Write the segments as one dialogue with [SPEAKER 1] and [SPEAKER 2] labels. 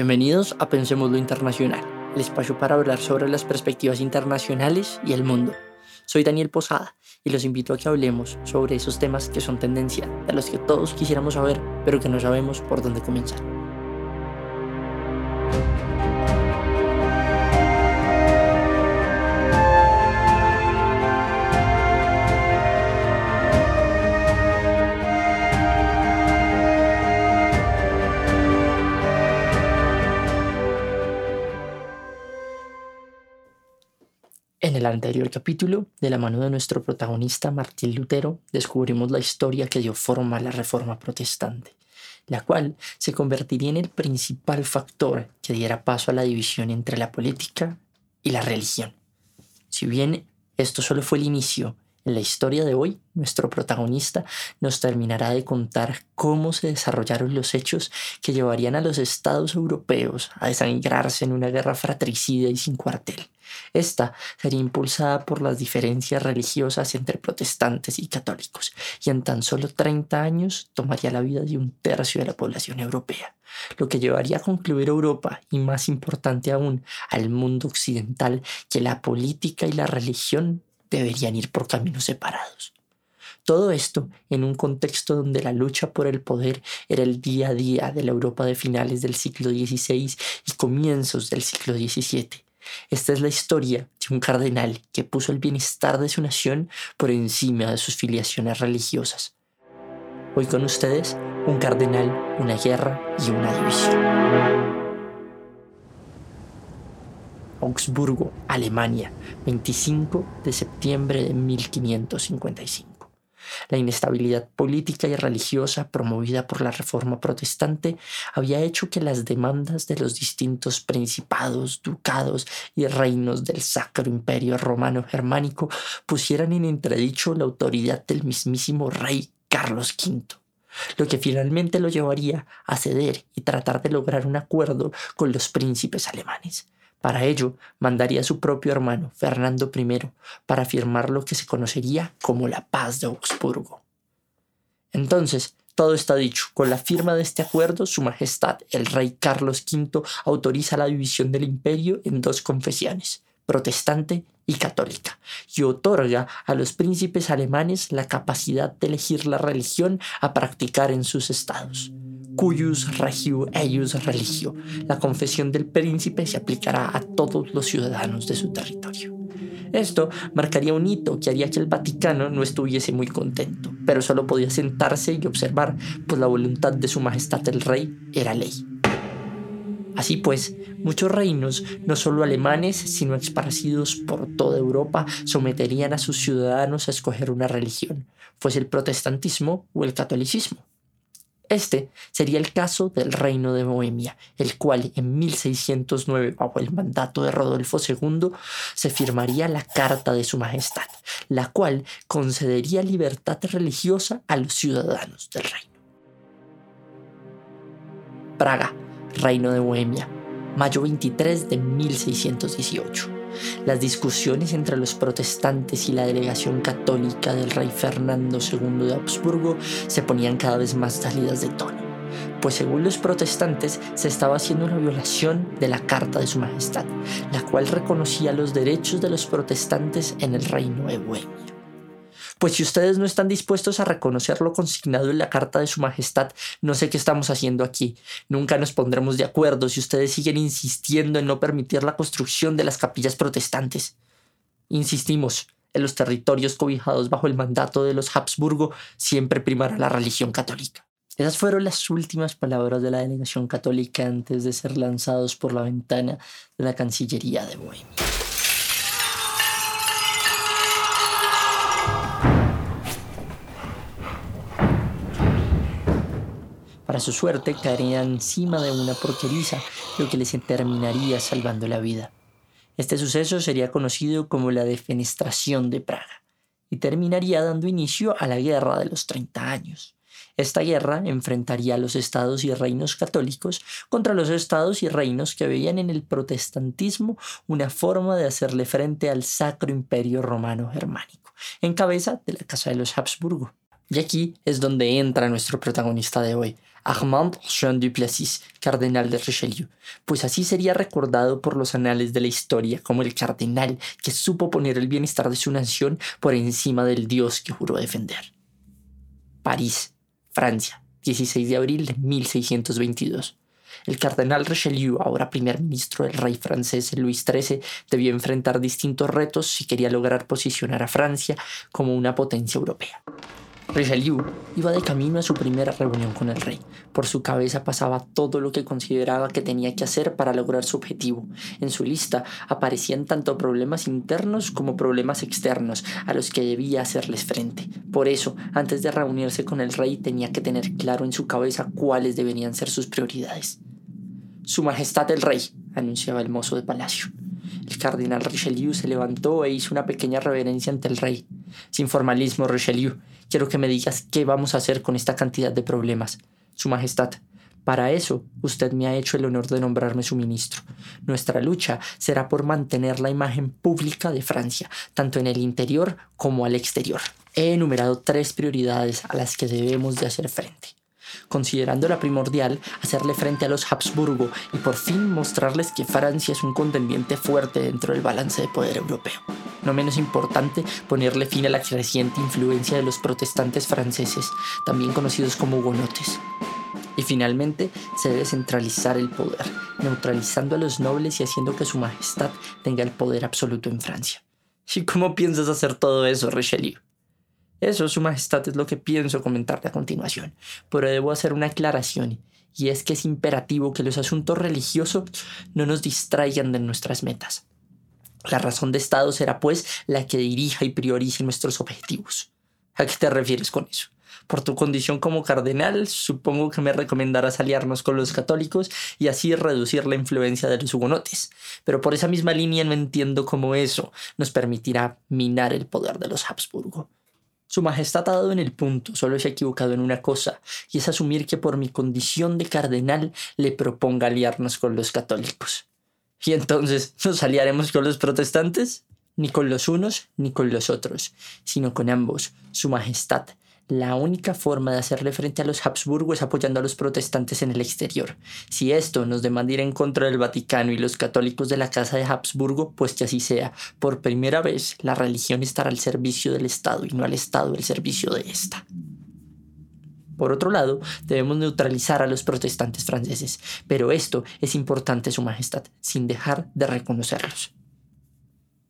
[SPEAKER 1] Bienvenidos a Pensemos lo Internacional, el espacio para hablar sobre las perspectivas internacionales y el mundo. Soy Daniel Posada y los invito a que hablemos sobre esos temas que son tendencia, de los que todos quisiéramos saber, pero que no sabemos por dónde comenzar. En el anterior capítulo, de la mano de nuestro protagonista Martín Lutero, descubrimos la historia que dio forma a la Reforma Protestante, la cual se convertiría en el principal factor que diera paso a la división entre la política y la religión. Si bien esto solo fue el inicio, en la historia de hoy, nuestro protagonista nos terminará de contar cómo se desarrollaron los hechos que llevarían a los estados europeos a desangrarse en una guerra fratricida y sin cuartel. Esta sería impulsada por las diferencias religiosas entre protestantes y católicos, y en tan solo 30 años tomaría la vida de un tercio de la población europea, lo que llevaría a concluir Europa, y más importante aún, al mundo occidental, que la política y la religión deberían ir por caminos separados. Todo esto en un contexto donde la lucha por el poder era el día a día de la Europa de finales del siglo XVI y comienzos del siglo XVII. Esta es la historia de un cardenal que puso el bienestar de su nación por encima de sus filiaciones religiosas. Hoy con ustedes, un cardenal, una guerra y una división. Augsburgo, Alemania, 25 de septiembre de 1555. La inestabilidad política y religiosa promovida por la Reforma Protestante había hecho que las demandas de los distintos principados, ducados y reinos del Sacro Imperio Romano Germánico pusieran en entredicho la autoridad del mismísimo rey Carlos V lo que finalmente lo llevaría a ceder y tratar de lograr un acuerdo con los príncipes alemanes. Para ello, mandaría a su propio hermano, Fernando I, para firmar lo que se conocería como la paz de Augsburgo. Entonces, todo está dicho. Con la firma de este acuerdo, Su Majestad, el rey Carlos V, autoriza la división del imperio en dos confesiones, protestante y católica, y otorga a los príncipes alemanes la capacidad de elegir la religión a practicar en sus estados cuius regio eius religio. La confesión del príncipe se aplicará a todos los ciudadanos de su territorio. Esto marcaría un hito que haría que el Vaticano no estuviese muy contento, pero solo podía sentarse y observar, pues la voluntad de su majestad el rey era ley. Así pues, muchos reinos, no solo alemanes, sino esparcidos por toda Europa, someterían a sus ciudadanos a escoger una religión, fuese el protestantismo o el catolicismo. Este sería el caso del reino de Bohemia, el cual en 1609, bajo el mandato de Rodolfo II, se firmaría la Carta de Su Majestad, la cual concedería libertad religiosa a los ciudadanos del reino. Praga, Reino de Bohemia, mayo 23 de 1618 las discusiones entre los protestantes y la delegación católica del rey Fernando II de Habsburgo se ponían cada vez más salidas de tono, pues según los protestantes se estaba haciendo una violación de la Carta de Su Majestad, la cual reconocía los derechos de los protestantes en el reino de Bohemia. Pues si ustedes no están dispuestos a reconocer lo consignado en la Carta de Su Majestad, no sé qué estamos haciendo aquí. Nunca nos pondremos de acuerdo si ustedes siguen insistiendo en no permitir la construcción de las capillas protestantes. Insistimos, en los territorios cobijados bajo el mandato de los Habsburgo siempre primará la religión católica. Esas fueron las últimas palabras de la delegación católica antes de ser lanzados por la ventana de la Cancillería de Bohemia. Su suerte, caería encima de una porqueriza, lo que les terminaría salvando la vida. Este suceso sería conocido como la defenestración de Praga y terminaría dando inicio a la Guerra de los 30 años. Esta guerra enfrentaría a los estados y reinos católicos contra los estados y reinos que veían en el protestantismo una forma de hacerle frente al Sacro Imperio Romano Germánico, en cabeza de la Casa de los Habsburgo. Y aquí es donde entra nuestro protagonista de hoy, Armand Jean Duplessis, cardenal de Richelieu, pues así sería recordado por los anales de la historia como el cardenal que supo poner el bienestar de su nación por encima del Dios que juró defender. París, Francia, 16 de abril de 1622. El cardenal Richelieu, ahora primer ministro del rey francés Luis XIII, debió enfrentar distintos retos si quería lograr posicionar a Francia como una potencia europea. Richelieu iba de camino a su primera reunión con el rey. Por su cabeza pasaba todo lo que consideraba que tenía que hacer para lograr su objetivo. En su lista aparecían tanto problemas internos como problemas externos a los que debía hacerles frente. Por eso, antes de reunirse con el rey, tenía que tener claro en su cabeza cuáles deberían ser sus prioridades. Su Majestad el Rey, anunciaba el mozo de palacio. El cardenal Richelieu se levantó e hizo una pequeña reverencia ante el rey. Sin formalismo, Richelieu, quiero que me digas qué vamos a hacer con esta cantidad de problemas. Su Majestad, para eso usted me ha hecho el honor de nombrarme su ministro. Nuestra lucha será por mantener la imagen pública de Francia, tanto en el interior como al exterior. He enumerado tres prioridades a las que debemos de hacer frente considerando la primordial hacerle frente a los Habsburgo y por fin mostrarles que Francia es un contendiente fuerte dentro del balance de poder europeo. No menos importante, ponerle fin a la creciente influencia de los protestantes franceses, también conocidos como hugonotes. Y finalmente, se debe centralizar el poder, neutralizando a los nobles y haciendo que su majestad tenga el poder absoluto en Francia. ¿Y cómo piensas hacer todo eso, Richelieu? Eso, Su Majestad, es lo que pienso comentarte a continuación, pero debo hacer una aclaración, y es que es imperativo que los asuntos religiosos no nos distraigan de nuestras metas. La razón de Estado será, pues, la que dirija y priorice nuestros objetivos. ¿A qué te refieres con eso? Por tu condición como cardenal, supongo que me recomendarás aliarnos con los católicos y así reducir la influencia de los hugonotes. Pero por esa misma línea no entiendo cómo eso nos permitirá minar el poder de los Habsburgo. Su Majestad ha dado en el punto, solo se ha equivocado en una cosa, y es asumir que por mi condición de cardenal le proponga aliarnos con los católicos. ¿Y entonces nos aliaremos con los protestantes? Ni con los unos ni con los otros, sino con ambos, Su Majestad, la única forma de hacerle frente a los Habsburgo es apoyando a los protestantes en el exterior. Si esto nos demanda ir en contra del Vaticano y los católicos de la Casa de Habsburgo, pues que así sea. Por primera vez, la religión estará al servicio del Estado y no al Estado al servicio de ésta. Por otro lado, debemos neutralizar a los protestantes franceses, pero esto es importante, Su Majestad, sin dejar de reconocerlos.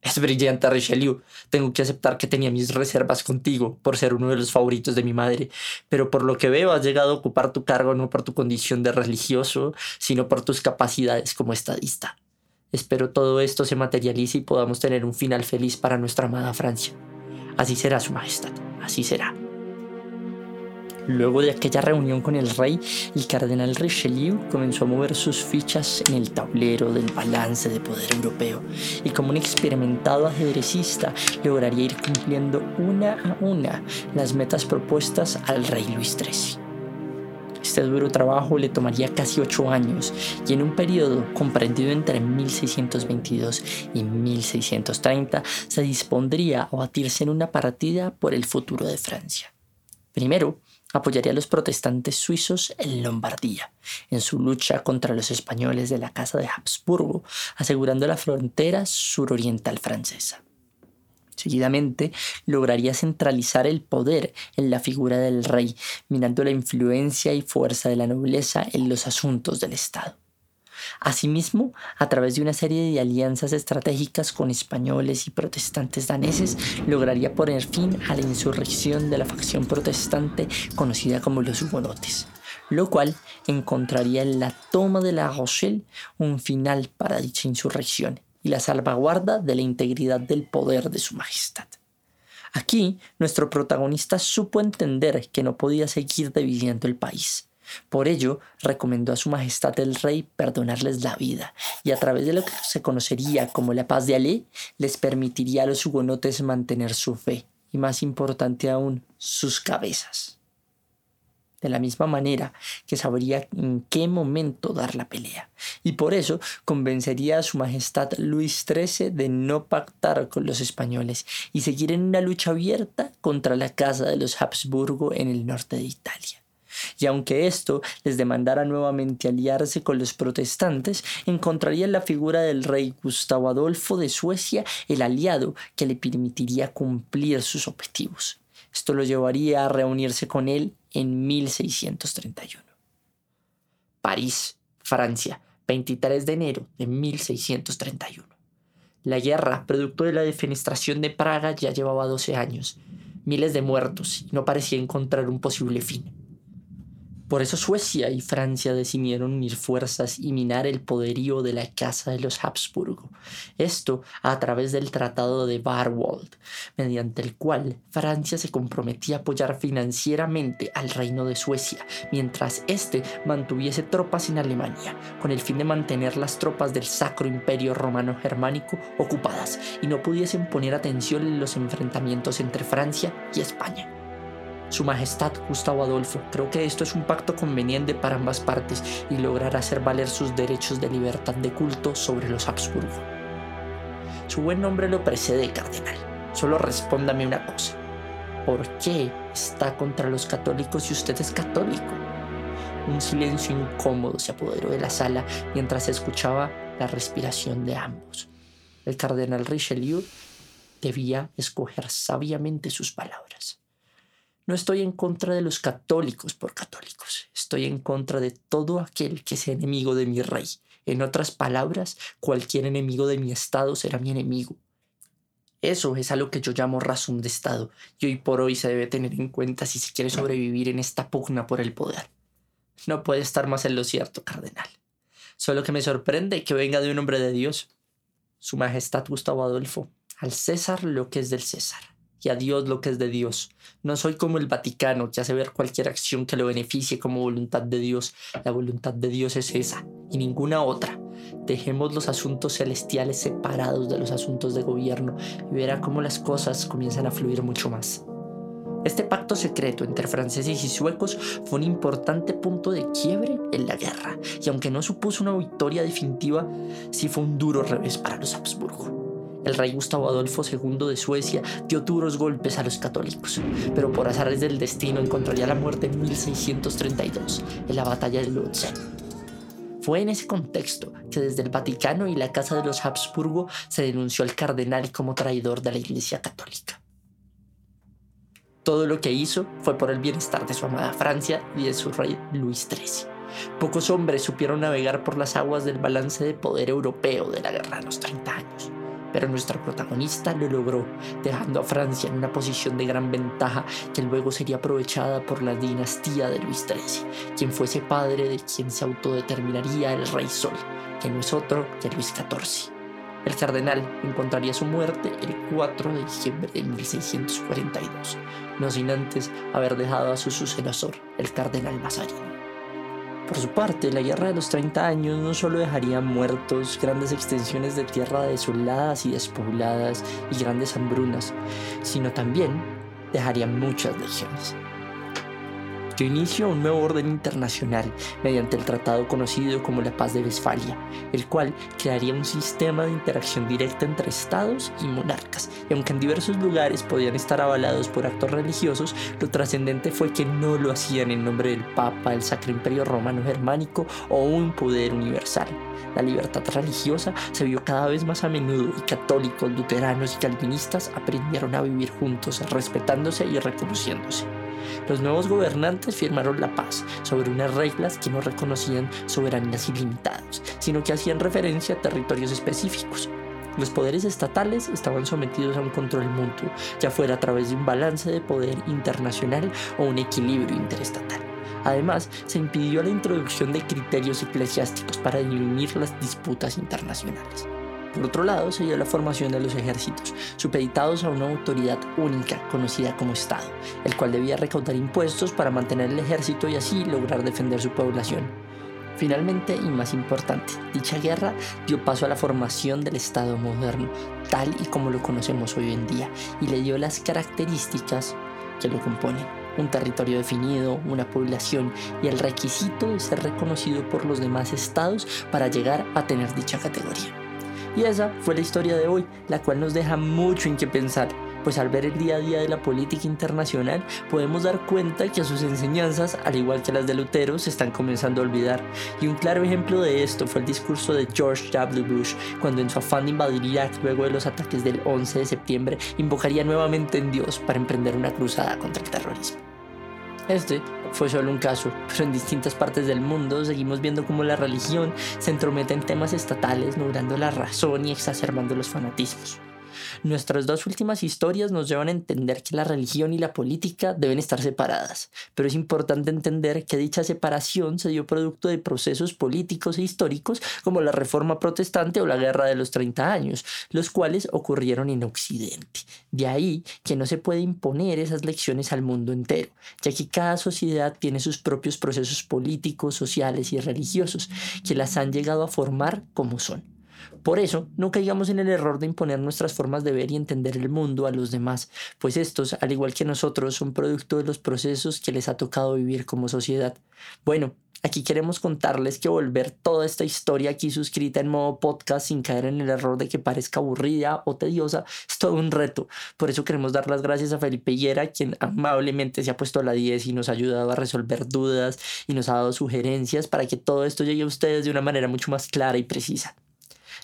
[SPEAKER 1] Es brillante, Richelieu. Tengo que aceptar que tenía mis reservas contigo por ser uno de los favoritos de mi madre, pero por lo que veo has llegado a ocupar tu cargo no por tu condición de religioso, sino por tus capacidades como estadista. Espero todo esto se materialice y podamos tener un final feliz para nuestra amada Francia. Así será, Su Majestad, así será. Luego de aquella reunión con el rey, el cardenal Richelieu comenzó a mover sus fichas en el tablero del balance de poder europeo y como un experimentado ajedrecista lograría ir cumpliendo una a una las metas propuestas al rey Luis XIII. Este duro trabajo le tomaría casi ocho años y en un periodo comprendido entre 1622 y 1630 se dispondría a batirse en una partida por el futuro de Francia. Primero, apoyaría a los protestantes suizos en Lombardía, en su lucha contra los españoles de la Casa de Habsburgo, asegurando la frontera suroriental francesa. Seguidamente, lograría centralizar el poder en la figura del rey, minando la influencia y fuerza de la nobleza en los asuntos del Estado. Asimismo, a través de una serie de alianzas estratégicas con españoles y protestantes daneses, lograría poner fin a la insurrección de la facción protestante conocida como los hugonotes, lo cual encontraría en la toma de la Rochelle un final para dicha insurrección y la salvaguarda de la integridad del poder de su majestad. Aquí, nuestro protagonista supo entender que no podía seguir dividiendo el país por ello, recomendó a Su Majestad el Rey perdonarles la vida, y a través de lo que se conocería como la paz de Alé, les permitiría a los hugonotes mantener su fe, y más importante aún, sus cabezas. De la misma manera que sabría en qué momento dar la pelea, y por eso convencería a su Majestad Luis XIII de no pactar con los españoles y seguir en una lucha abierta contra la Casa de los Habsburgo en el norte de Italia. Y aunque esto les demandara nuevamente aliarse con los protestantes, encontraría en la figura del rey Gustavo Adolfo de Suecia el aliado que le permitiría cumplir sus objetivos. Esto lo llevaría a reunirse con él en 1631. París, Francia, 23 de enero de 1631. La guerra, producto de la defenestración de Praga, ya llevaba 12 años, miles de muertos y no parecía encontrar un posible fin. Por eso Suecia y Francia decidieron unir fuerzas y minar el poderío de la Casa de los Habsburgo. Esto a través del Tratado de Barwald, mediante el cual Francia se comprometía a apoyar financieramente al Reino de Suecia, mientras éste mantuviese tropas en Alemania, con el fin de mantener las tropas del Sacro Imperio Romano Germánico ocupadas y no pudiesen poner atención en los enfrentamientos entre Francia y España. Su Majestad Gustavo Adolfo, creo que esto es un pacto conveniente para ambas partes y lograr hacer valer sus derechos de libertad de culto sobre los Habsburgo. Su buen nombre lo precede, cardenal. Solo respóndame una cosa. ¿Por qué está contra los católicos si usted es católico? Un silencio incómodo se apoderó de la sala mientras se escuchaba la respiración de ambos. El cardenal Richelieu debía escoger sabiamente sus palabras. No estoy en contra de los católicos por católicos, estoy en contra de todo aquel que sea enemigo de mi rey. En otras palabras, cualquier enemigo de mi Estado será mi enemigo. Eso es a lo que yo llamo razón de Estado, y hoy por hoy se debe tener en cuenta si se quiere sobrevivir en esta pugna por el poder. No puede estar más en lo cierto, cardenal. Solo que me sorprende que venga de un hombre de Dios. Su Majestad Gustavo Adolfo, al César lo que es del César y a Dios lo que es de Dios. No soy como el Vaticano, que hace ver cualquier acción que lo beneficie como voluntad de Dios. La voluntad de Dios es esa y ninguna otra. Dejemos los asuntos celestiales separados de los asuntos de gobierno y verá cómo las cosas comienzan a fluir mucho más. Este pacto secreto entre franceses y suecos fue un importante punto de quiebre en la guerra, y aunque no supuso una victoria definitiva, sí fue un duro revés para los Habsburgo. El rey Gustavo Adolfo II de Suecia dio duros golpes a los católicos, pero por azares del destino encontraría la muerte en 1632, en la batalla de Lutzen. Fue en ese contexto que desde el Vaticano y la Casa de los Habsburgo se denunció al cardenal como traidor de la Iglesia Católica. Todo lo que hizo fue por el bienestar de su amada Francia y de su rey Luis XIII. Pocos hombres supieron navegar por las aguas del balance de poder europeo de la guerra de los 30 años pero nuestra protagonista lo logró, dejando a Francia en una posición de gran ventaja que luego sería aprovechada por la dinastía de Luis XIII, quien fuese padre de quien se autodeterminaría el Rey Sol, que no es otro que Luis XIV. El cardenal encontraría su muerte el 4 de diciembre de 1642, no sin antes haber dejado a su sucesor, el cardenal Mazarin. Por su parte, la guerra de los 30 años no solo dejaría muertos, grandes extensiones de tierra desoladas y despobladas y grandes hambrunas, sino también dejaría muchas legiones dio inicio a un nuevo orden internacional mediante el tratado conocido como la Paz de Westfalia, el cual crearía un sistema de interacción directa entre estados y monarcas. Y aunque en diversos lugares podían estar avalados por actos religiosos, lo trascendente fue que no lo hacían en nombre del Papa, el Sacro Imperio Romano Germánico o un poder universal. La libertad religiosa se vio cada vez más a menudo y católicos, luteranos y calvinistas aprendieron a vivir juntos, respetándose y reconociéndose. Los nuevos gobernantes firmaron la paz sobre unas reglas que no reconocían soberanías ilimitadas, sino que hacían referencia a territorios específicos. Los poderes estatales estaban sometidos a un control mutuo, ya fuera a través de un balance de poder internacional o un equilibrio interestatal. Además, se impidió la introducción de criterios eclesiásticos para dirimir las disputas internacionales. Por otro lado, se dio la formación de los ejércitos, supeditados a una autoridad única conocida como Estado, el cual debía recaudar impuestos para mantener el ejército y así lograr defender su población. Finalmente, y más importante, dicha guerra dio paso a la formación del Estado moderno, tal y como lo conocemos hoy en día, y le dio las características que lo componen. un territorio definido, una población y el requisito de ser reconocido por los demás estados para llegar a tener dicha categoría. Y esa fue la historia de hoy, la cual nos deja mucho en qué pensar pues al ver el día a día de la política internacional podemos dar cuenta que sus enseñanzas, al igual que las de Lutero, se están comenzando a olvidar. Y un claro ejemplo de esto fue el discurso de George W. Bush, cuando en su afán de invadir Irak luego de los ataques del 11 de septiembre, invocaría nuevamente en Dios para emprender una cruzada contra el terrorismo. Este fue solo un caso, pero en distintas partes del mundo seguimos viendo cómo la religión se entromete en temas estatales, nublando la razón y exacerbando los fanatismos. Nuestras dos últimas historias nos llevan a entender que la religión y la política deben estar separadas, pero es importante entender que dicha separación se dio producto de procesos políticos e históricos como la Reforma Protestante o la Guerra de los 30 años, los cuales ocurrieron en Occidente. De ahí que no se puede imponer esas lecciones al mundo entero, ya que cada sociedad tiene sus propios procesos políticos, sociales y religiosos que las han llegado a formar como son. Por eso, no caigamos en el error de imponer nuestras formas de ver y entender el mundo a los demás, pues estos, al igual que nosotros, son producto de los procesos que les ha tocado vivir como sociedad. Bueno, Aquí queremos contarles que volver toda esta historia aquí suscrita en modo podcast sin caer en el error de que parezca aburrida o tediosa es todo un reto. Por eso queremos dar las gracias a Felipe Higuera, quien amablemente se ha puesto a la 10 y nos ha ayudado a resolver dudas y nos ha dado sugerencias para que todo esto llegue a ustedes de una manera mucho más clara y precisa.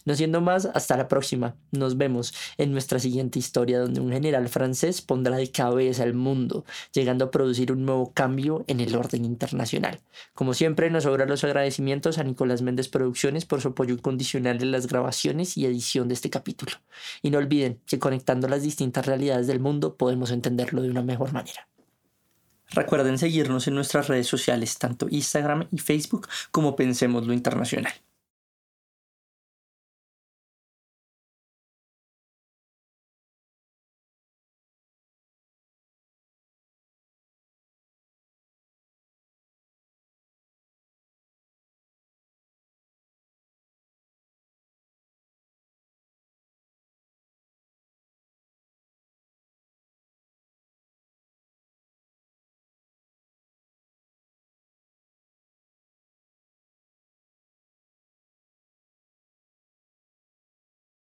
[SPEAKER 1] No siendo más, hasta la próxima. Nos vemos en nuestra siguiente historia donde un general francés pondrá de cabeza el mundo, llegando a producir un nuevo cambio en el orden internacional. Como siempre, nos sobran los agradecimientos a Nicolás Méndez Producciones por su apoyo incondicional en las grabaciones y edición de este capítulo. Y no olviden que conectando las distintas realidades del mundo podemos entenderlo de una mejor manera. Recuerden seguirnos en nuestras redes sociales, tanto Instagram y Facebook como Pensemos lo Internacional.